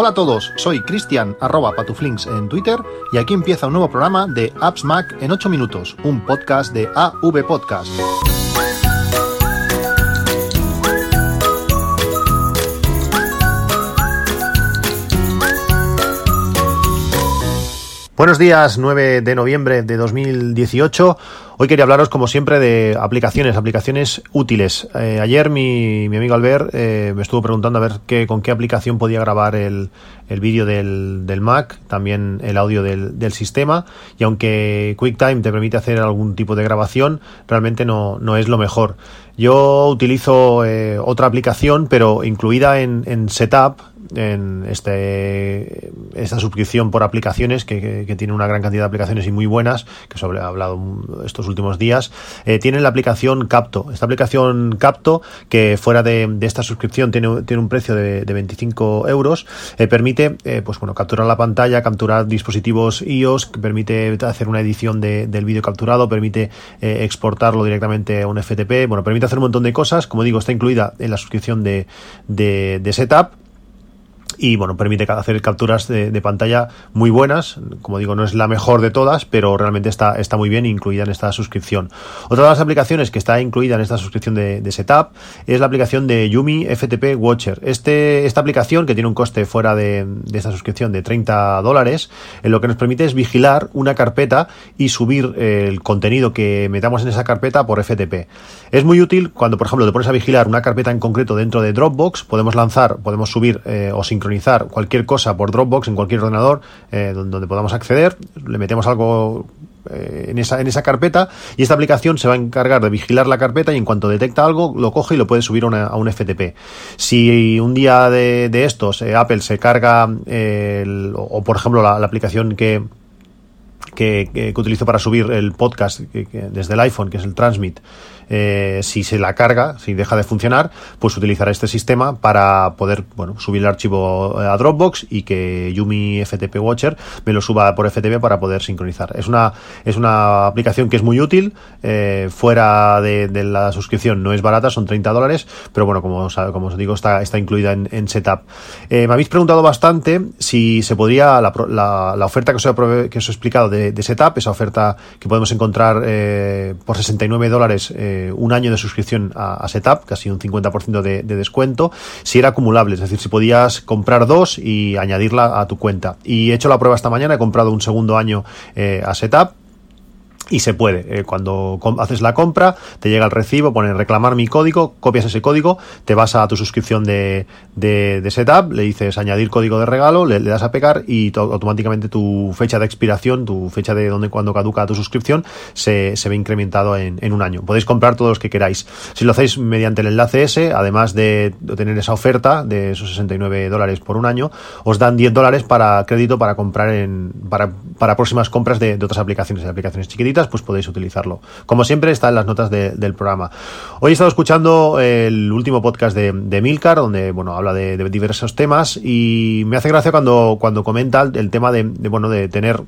Hola a todos, soy Cristian arroba patuflinks en Twitter y aquí empieza un nuevo programa de Apps Mac en 8 minutos, un podcast de AV Podcast. Buenos días, 9 de noviembre de 2018. Hoy quería hablaros, como siempre, de aplicaciones, aplicaciones útiles. Eh, ayer mi, mi, amigo Albert eh, me estuvo preguntando a ver qué, con qué aplicación podía grabar el, el vídeo del, del, Mac, también el audio del, del, sistema. Y aunque QuickTime te permite hacer algún tipo de grabación, realmente no, no es lo mejor. Yo utilizo eh, otra aplicación, pero incluida en, en Setup, en este, esta suscripción por aplicaciones que, que, que, tiene una gran cantidad de aplicaciones y muy buenas, que sobre he hablado estos últimos días, eh, tiene la aplicación Capto. Esta aplicación Capto, que fuera de, esta suscripción tiene, tiene, un precio de, de 25 euros, eh, permite eh, pues bueno, capturar la pantalla, capturar dispositivos iOS, permite hacer una edición de, del vídeo capturado, permite eh, exportarlo directamente a un FTP, bueno, permite hacer un montón de cosas. Como digo, está incluida en la suscripción de, de Setup y bueno, permite hacer capturas de, pantalla muy buenas. Como digo, no es la mejor de todas, pero realmente está, está muy bien incluida en esta suscripción. Otra de las aplicaciones que está incluida en esta suscripción de, Setup es la aplicación de Yumi FTP Watcher. Este, esta aplicación, que tiene un coste fuera de, de esta suscripción de 30 dólares, eh, lo que nos permite es vigilar una carpeta y subir eh, el contenido que metamos en esa carpeta por FTP. Es muy útil cuando, por ejemplo, te pones a vigilar una carpeta en concreto dentro de Dropbox, podemos lanzar, podemos subir eh, o sincronizar cualquier cosa por Dropbox en cualquier ordenador eh, donde, podamos acceder, le metemos algo eh, en, esa, en esa carpeta y esta aplicación se va a encargar de vigilar la carpeta y en cuanto detecta algo lo coge y lo puede subir a, una, a un FTP. Si un día de, estos eh, Apple se carga el, o, por ejemplo la, aplicación que que, que, que, utilizo para subir el podcast desde el iPhone, que es el Transmit, eh, si se la carga, si deja de funcionar, pues utilizará este sistema para poder bueno, subir el archivo a Dropbox y que Yumi FTP Watcher me lo suba por FTP para poder sincronizar. Es una, es una aplicación que es muy útil, eh, fuera de, la suscripción no es barata, son 30 dólares, pero bueno, como, como os digo, está, está incluida en, Setup. Eh, me habéis preguntado bastante si se podría, la, la, la oferta que os, he, que os he explicado de, Setup, esa oferta que podemos encontrar eh, por 69 dólares eh, un año de suscripción a, Setup, casi un 50% de, de, descuento, si era acumulable, es decir, si podías comprar dos y añadirla a tu cuenta. Y he hecho la prueba esta mañana, he comprado un segundo año eh, a Setup y se puede. Eh, cuando haces la compra, te llega el recibo, pone reclamar mi código, copias ese código, te vas a tu suscripción de, de, de setup, le dices añadir código de regalo, le, das a pegar y to, automáticamente tu fecha de expiración, tu fecha de donde cuando caduca tu suscripción, se, se ve incrementado en, en, un año. Podéis comprar todos los que queráis. Si lo hacéis mediante el enlace ese, además de, tener esa oferta de esos 69 dólares por un año, os dan 10 dólares para crédito para comprar en, para, para próximas compras de otras aplicaciones, de aplicaciones chiquititas pues podéis utilizarlo. Como siempre, está en las notas de, del programa. Hoy he estado escuchando el último podcast de, de Milcar, donde bueno, habla de, de, diversos temas, y me hace gracia cuando, cuando comenta el, tema de, bueno, de tener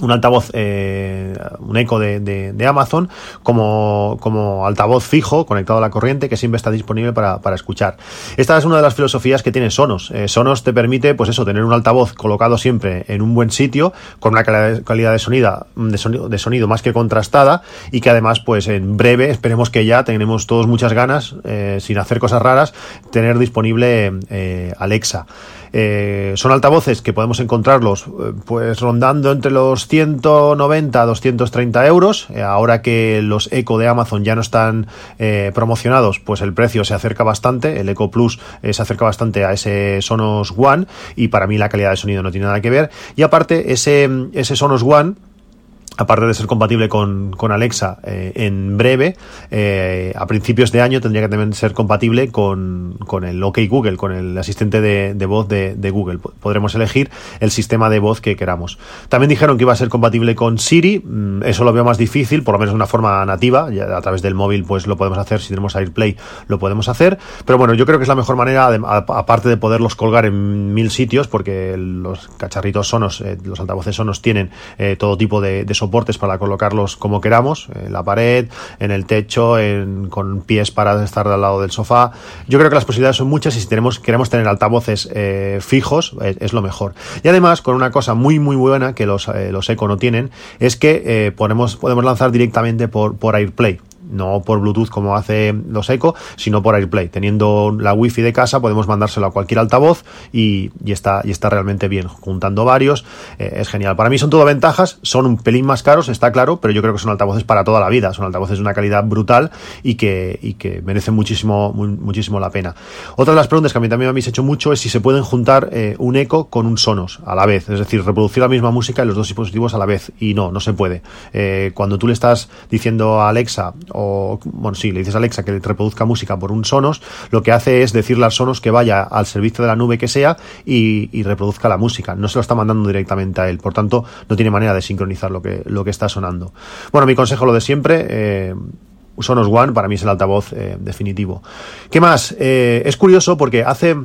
un altavoz, eh, un eco de, de, de, Amazon, como, como altavoz fijo conectado a la corriente que siempre está disponible para, para escuchar. Esta es una de las filosofías que tiene Sonos. Eh, Sonos te permite, pues eso, tener un altavoz colocado siempre en un buen sitio, con una calidad de sonido, de sonido, de sonido más que contrastada, y que además, pues en breve, esperemos que ya tenemos todos muchas ganas, eh, sin hacer cosas raras, tener disponible eh, Alexa. Eh, son altavoces que podemos encontrarlos eh, pues rondando entre los 190 a 230 euros. Eh, ahora que los Eco de Amazon ya no están eh, promocionados, pues el precio se acerca bastante. El Eco Plus eh, se acerca bastante a ese Sonos One y para mí la calidad de sonido no tiene nada que ver. Y aparte, ese, ese Sonos One aparte de ser compatible con, con Alexa eh, en breve, eh, a principios de año tendría que también ser compatible con, con el OK Google, con el asistente de, de voz de, de, Google. Podremos elegir el sistema de voz que queramos. También dijeron que iba a ser compatible con Siri, mm, eso lo veo más difícil, por lo menos de una forma nativa, ya a través del móvil pues lo podemos hacer, si tenemos AirPlay lo podemos hacer, pero bueno, yo creo que es la mejor manera, aparte de poderlos colgar en mil sitios, porque los cacharritos sonos, eh, los altavoces sonos tienen todo tipo de, de soportes para colocarlos como queramos, en la pared, en el techo, con pies para estar al lado del sofá. Yo creo que las posibilidades son muchas y si tenemos, queremos tener altavoces eh, fijos es, lo mejor. Y además, con una cosa muy muy buena que los, los Eco no tienen, es que podemos, podemos lanzar directamente por, por AirPlay no por Bluetooth como hace los Echo, sino por AirPlay. Teniendo la Wi-Fi de casa podemos mandárselo a cualquier altavoz y, está, y está realmente bien. Juntando varios eh, es genial. Para mí son todo ventajas, son un pelín más caros, está claro, pero yo creo que son altavoces para toda la vida. Son altavoces de una calidad brutal y que, y que merecen muchísimo, muchísimo la pena. Otra de las preguntas que a mí también me habéis hecho mucho es si se pueden juntar eh, un Echo con un Sonos a la vez, es decir, reproducir la misma música en los dos dispositivos a la vez. Y no, no se puede. Eh, cuando tú le estás diciendo a Alexa o, bueno, sí, le dices a Alexa que reproduzca música por un Sonos, lo que hace es decirle al Sonos que vaya al servicio de la nube que sea y, reproduzca la música. No se lo está mandando directamente a él, por tanto, no tiene manera de sincronizar lo que, lo que está sonando. Bueno, mi consejo lo de siempre. Eh, Sonos One para mí es el altavoz eh, definitivo. ¿Qué más? Eh, es curioso porque hace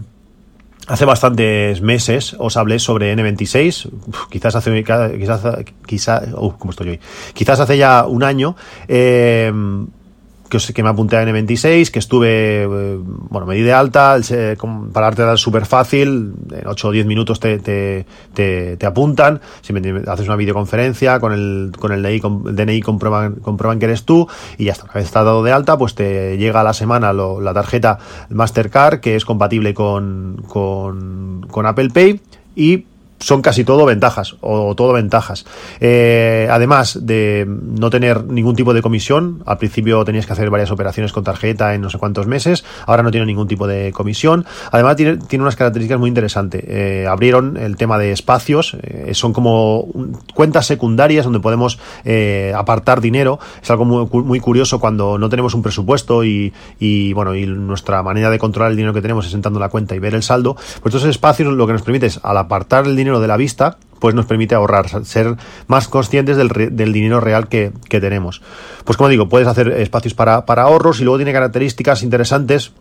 Hace bastantes meses os hablé sobre N26, quizás hace, quizás, quizás, uh, ¿cómo estoy hoy? Quizás hace ya un año, eh, que, que me apunté a N26, que estuve, eh, bueno, me di de alta, para darte dar súper fácil, en 8 o 10 minutos te, te, te, apuntan, si haces una videoconferencia con el, con el DNI, comprueban, comprueban que eres tú y ya está, una vez estás dado de alta, pues te llega a la semana la tarjeta Mastercard que es compatible con, con, con Apple Pay y son casi todo ventajas o todo ventajas. Eh, además de no tener ningún tipo de comisión, al principio tenías que hacer varias operaciones con tarjeta en no sé cuántos meses, ahora no tiene ningún tipo de comisión. Además tiene, tiene unas características muy interesantes. Eh, abrieron el tema de espacios, eh, son como cuentas secundarias donde podemos apartar dinero. Es algo muy, muy, curioso cuando no tenemos un presupuesto y, y, bueno y nuestra manera de controlar el dinero que tenemos es sentando la cuenta y ver el saldo. Pues estos espacios lo que nos permite es al apartar el dinero de la vista, pues nos permite ahorrar, ser más conscientes del, dinero real que, tenemos. Pues como digo, puedes hacer espacios para ahorros y luego tiene características interesantes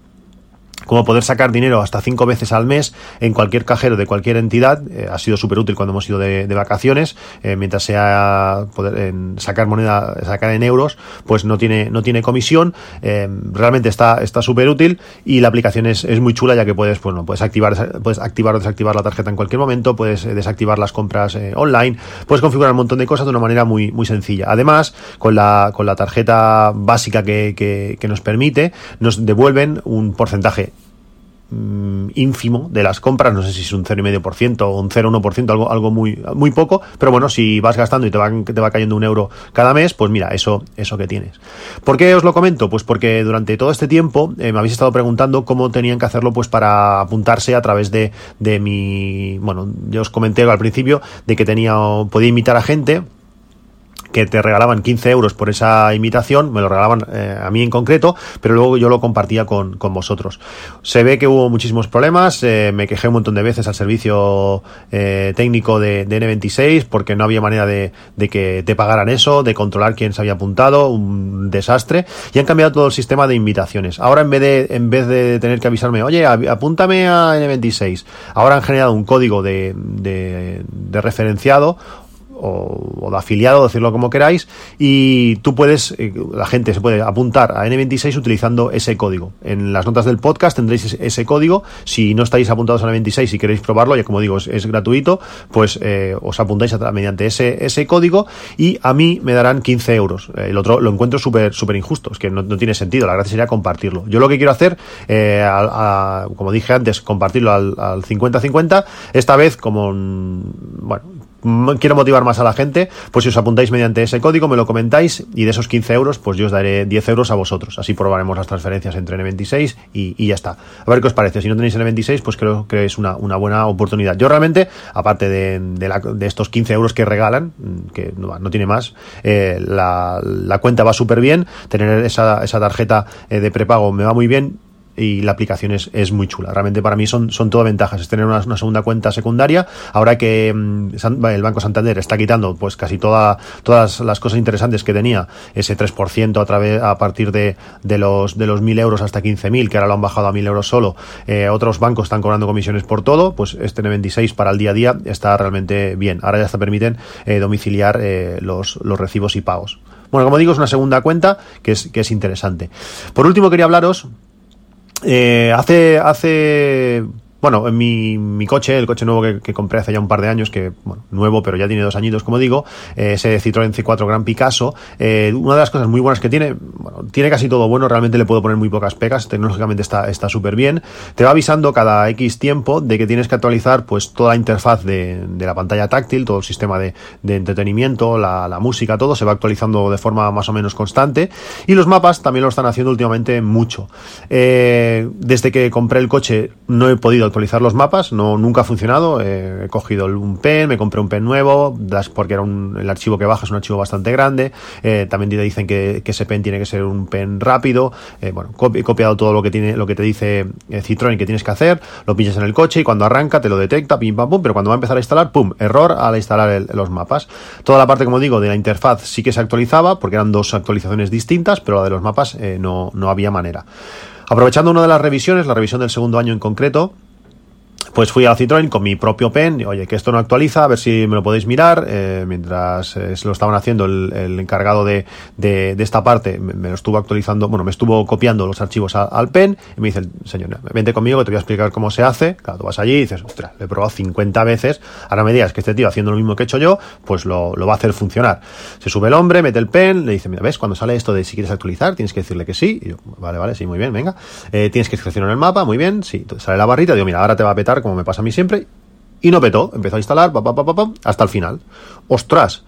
como poder sacar dinero hasta cinco veces al mes en cualquier cajero de cualquier entidad. Eh, ha sido súper útil cuando hemos ido de, vacaciones, eh, mientras sea poder sacar moneda, sacar en euros, pues no tiene, no tiene comisión. Eh, realmente está está súper útil y la aplicación es, es, muy chula ya que puedes, pues no, puedes activar, puedes activar o desactivar la tarjeta en cualquier momento, puedes desactivar las compras online, puedes configurar un montón de cosas de una manera muy, muy sencilla. Además, con la, con la tarjeta básica que, que, que nos permite, nos devuelven un porcentaje Mm, ínfimo de las compras, no sé si es un 0,5% o un 0,1%, algo, algo muy, muy poco, pero bueno, si vas gastando y te va, te va cayendo un euro cada mes, pues mira, eso, eso que tienes. ¿Por qué os lo comento? Pues porque durante todo este tiempo eh, me habéis estado preguntando cómo tenían que hacerlo pues para apuntarse a través de, de mi, bueno, yo os comenté al principio de que tenía, podía invitar a gente, que te regalaban 15 euros por esa imitación, me lo regalaban eh, a mí en concreto, pero luego yo lo compartía con, con vosotros. Se ve que hubo muchísimos problemas, eh, me quejé un montón de veces al servicio eh, técnico de, de, N26 porque no había manera de, de, que te pagaran eso, de controlar quién se había apuntado, un desastre, y han cambiado todo el sistema de invitaciones. Ahora en vez de, en vez de tener que avisarme, oye, apúntame a N26, ahora han generado un código de, de referenciado o, de afiliado, decirlo como queráis, y tú puedes, eh, la gente se puede apuntar a N26 utilizando ese código. En las notas del podcast tendréis ese, código. Si no estáis apuntados a N26 y queréis probarlo, ya como digo, es, gratuito, pues eh, os apuntáis mediante ese, ese código y a mí me darán 15 euros. El otro lo encuentro súper súper injusto, es que no, tiene sentido, la gracia sería compartirlo. Yo lo que quiero hacer, eh, como dije antes, compartirlo al 50-50, esta vez como, bueno, quiero motivar más a la gente, pues si os apuntáis mediante ese código, me lo comentáis y de esos 15 euros, pues yo os daré 10 euros a vosotros. Así probaremos las transferencias entre N26 y, y ya está. A ver qué os parece. Si no tenéis N26, pues creo que es una, buena oportunidad. Yo realmente, aparte de, la, de, estos 15 euros que regalan, que no, no tiene más, eh, la, la, cuenta va súper bien. Tener esa, esa tarjeta eh, de prepago me va muy bien y la aplicación es, es muy chula. Realmente para mí son, son todo ventajas. Es tener una, segunda cuenta secundaria. Ahora que mm, el Banco Santander está quitando pues casi toda, todas las cosas interesantes que tenía, ese 3% a, través, a partir de, de los de los 1.000 euros hasta 15.000, que ahora lo han bajado a 1.000 euros solo. Eh, otros bancos están cobrando comisiones por todo, pues este 96 para el día a día está realmente bien. Ahora ya se permiten eh, domiciliar eh, los, los recibos y pagos. Bueno, como digo, es una segunda cuenta que es, que es interesante. Por último, quería hablaros. Eh, hace, hace bueno, en mi, coche, el coche nuevo que, compré hace ya un par de años, que, bueno, nuevo, pero ya tiene dos añitos, como digo, eh, ese Citroën C4 Gran Picasso, eh, una de las cosas muy buenas que tiene, bueno, tiene casi todo bueno, realmente le puedo poner muy pocas pegas, tecnológicamente está súper bien, te va avisando cada X tiempo de que tienes que actualizar pues toda la interfaz de, la pantalla táctil, todo el sistema de, entretenimiento, la, la, música, todo se va actualizando de forma más o menos constante y los mapas también lo están haciendo últimamente mucho. Eh, desde que compré el coche no he podido actualizar los mapas, no nunca ha funcionado. he cogido un pen, me compré un pen nuevo, porque era un, el archivo que baja es un archivo bastante grande. Eh, también te dicen que, ese pen tiene que ser un pen rápido. Eh, bueno, he copiado todo lo que tiene, lo que te dice eh, Citroën que tienes que hacer, lo pinchas en el coche y cuando arranca te lo detecta, pim pam pum, pero cuando va a empezar a instalar, pum, error al instalar los mapas. Toda la parte, como digo, de la interfaz sí que se actualizaba, porque eran dos actualizaciones distintas, pero la de los mapas no, no había manera. Aprovechando una de las revisiones, la revisión del segundo año en concreto, pues fui a Citroën con mi propio pen, oye, que esto no actualiza, a ver si me lo podéis mirar, eh, mientras eh, se lo estaban haciendo el, encargado de, de, esta parte, me, lo estuvo actualizando, bueno, me estuvo copiando los archivos al pen, y me dice señor, vente conmigo que te voy a explicar cómo se hace, claro, tú vas allí y dices, ostras, lo he probado 50 veces, ahora me digas que este tío haciendo lo mismo que he hecho yo, pues lo, lo va a hacer funcionar. Se sube el hombre, mete el pen, le dice, mira, ves, cuando sale esto de si quieres actualizar, tienes que decirle que sí, y yo, vale, vale, sí, muy bien, venga, eh, tienes que seleccionar el mapa, muy bien, sí, sale la barrita, digo, mira, ahora te va a petar como me pasa a mí siempre, y no petó, empezó a instalar, pa, pa, hasta el final. ¡Ostras!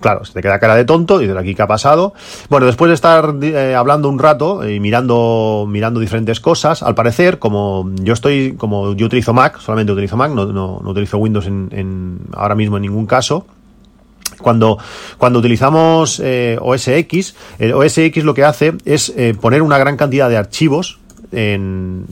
Claro, se te queda cara de tonto y de aquí qué ha pasado. Bueno, después de estar eh, hablando un rato y mirando, mirando diferentes cosas, al parecer, como yo estoy, como yo utilizo Mac, solamente utilizo Mac, no, no, utilizo Windows en, ahora mismo en ningún caso. Cuando, cuando utilizamos eh, OS X, el OS X lo que hace es eh, poner una gran cantidad de archivos en,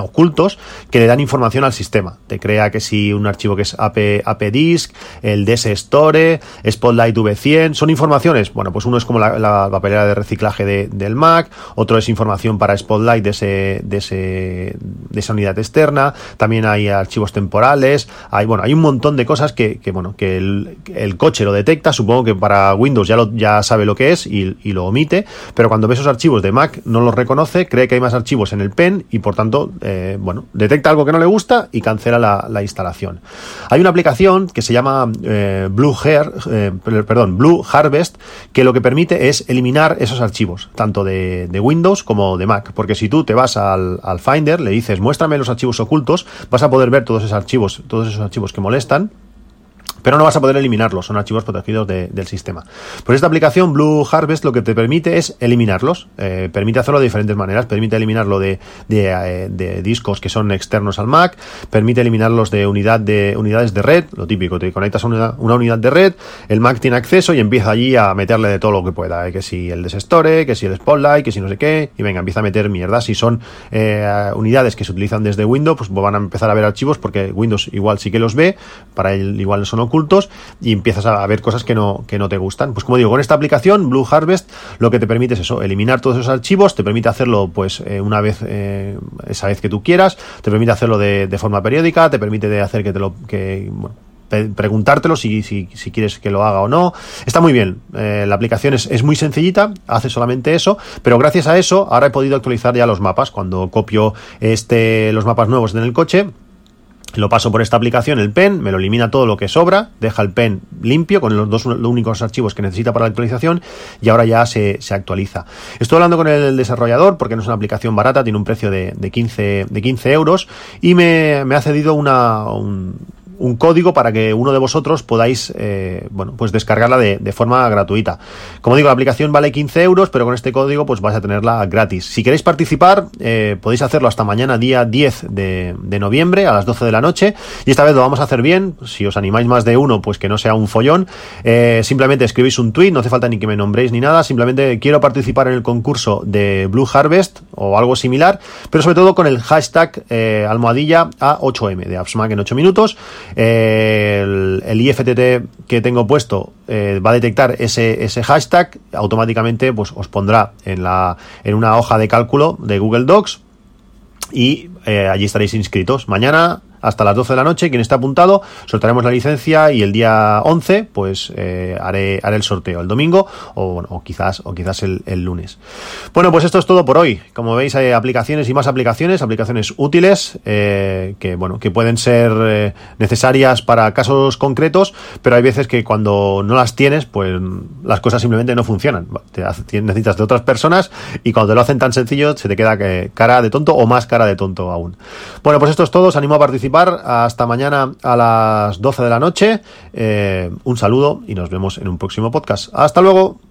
ocultos que le dan información al sistema. Te crea que si un archivo que es AP, APDisk, el DS Store, Spotlight V100, son informaciones. Bueno, pues uno es como la, papelera de reciclaje del Mac, otro es información para Spotlight de, ese, de, ese, de esa unidad externa, también hay archivos temporales, hay, bueno, hay un montón de cosas que, bueno, que el, coche lo detecta, supongo que para Windows ya, lo, ya sabe lo que es y, y lo omite, pero cuando ve esos archivos de Mac no los reconoce, cree que hay más archivos en el pen y por tanto, eh, bueno, detecta algo que no le gusta y cancela la, instalación. Hay una aplicación que se llama eh, Blue Hair, eh, perdón, Blue Harvest, que lo que permite es eliminar esos archivos, tanto de, Windows como de Mac, porque si tú te vas al, al Finder, le dices muéstrame los archivos ocultos, vas a poder ver todos esos archivos, todos esos archivos que molestan pero no vas a poder eliminarlos, son archivos protegidos del sistema. Pues esta aplicación Blue Harvest lo que te permite es eliminarlos, eh, permite hacerlo de diferentes maneras, permite eliminarlo de, eh, de, discos que son externos al Mac, permite eliminarlos de, de unidades de red, lo típico, te conectas a una, unidad de red, el Mac tiene acceso y empieza allí a meterle de todo lo que pueda, eh, que si el desestore, que si el Spotlight, que si no sé qué, y venga, empieza a meter mierda. Si son unidades que se utilizan desde Windows, pues van a empezar a ver archivos porque Windows igual sí que los ve, para él igual son ocultos y empiezas a ver cosas que no, que no te gustan. Pues como digo, con esta aplicación, Blue Harvest, lo que te permite es eso, eliminar todos esos archivos, te permite hacerlo pues eh, una vez, eh, esa vez que tú quieras, te permite hacerlo de, forma periódica, te permite de hacer que te lo, que, preguntártelo si, si, si, quieres que lo haga o no. Está muy bien. Eh, la aplicación es, es, muy sencillita, hace solamente eso, pero gracias a eso ahora he podido actualizar ya los mapas. Cuando copio este, los mapas nuevos en el coche, lo paso por esta aplicación, el pen, me lo elimina todo lo que sobra, deja el pen limpio con los dos únicos archivos que necesita para la actualización y ahora ya se, actualiza. Estoy hablando con el desarrollador porque no es una aplicación barata, tiene un precio de, de, 15, de 15 euros y me, me ha cedido una, un código para que uno de vosotros podáis, bueno, pues descargarla de, forma gratuita. Como digo, la aplicación vale 15 euros, pero con este código pues vais a tenerla gratis. Si queréis participar, podéis hacerlo hasta mañana, día 10 de, noviembre, a las 12 de la noche, y esta vez lo vamos a hacer bien. Si os animáis más de uno, pues que no sea un follón. simplemente escribís un tweet, no hace falta ni que me nombréis ni nada, simplemente quiero participar en el concurso de Blue Harvest o algo similar, pero sobre todo con el hashtag eh, almohadilla A8M de AppsMac en 8 minutos. Eh, el, IFTT que tengo puesto eh, va a detectar ese, ese hashtag, automáticamente pues os pondrá en, la, en una hoja de cálculo de Google Docs y allí estaréis inscritos. Mañana hasta las 12 de la noche. Quien está apuntado, soltaremos la licencia y el día 11, pues eh, haré, haré el sorteo el domingo o, quizás, o quizás el, el, lunes. Bueno, pues esto es todo por hoy. Como veis, hay aplicaciones y más aplicaciones, aplicaciones útiles eh, que, bueno, que pueden ser eh, necesarias para casos concretos, pero hay veces que cuando no las tienes, pues las cosas simplemente no funcionan. Te, necesitas de otras personas y cuando te lo hacen tan sencillo, se te queda cara de tonto o más cara de tonto aún. Bueno, pues esto es todo. Os animo a hasta mañana a las 12 de la noche. Eh, un saludo y nos vemos en un próximo podcast. Hasta luego.